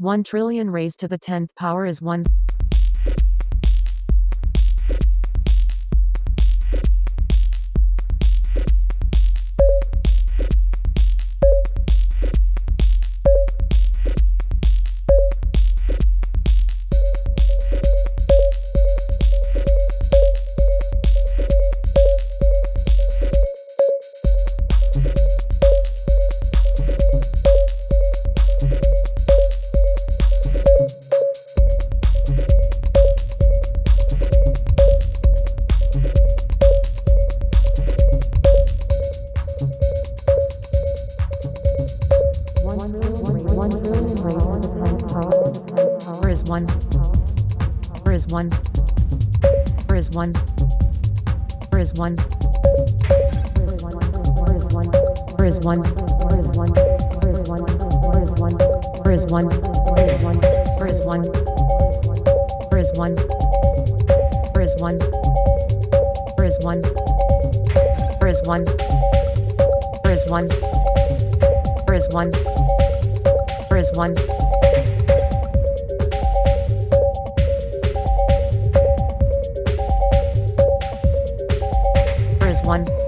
1 trillion raised to the 10th power is 1 one's or is one's or is one's or is one's or is one's or is one's or is one's or is one's or is one's or is one's or is one's or is one's or is one's or is one's ones.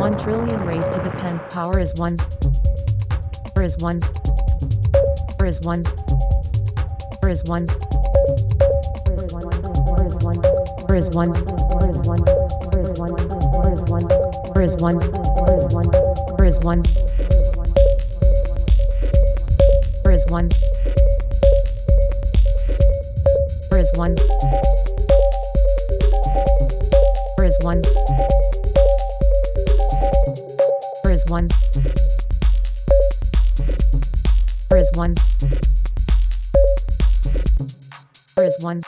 1 trillion raised to the 10th power is 1's is 1's is 1's is 1's is 1's is 1's is 1's is one is one one. there is one. there is one. there is one.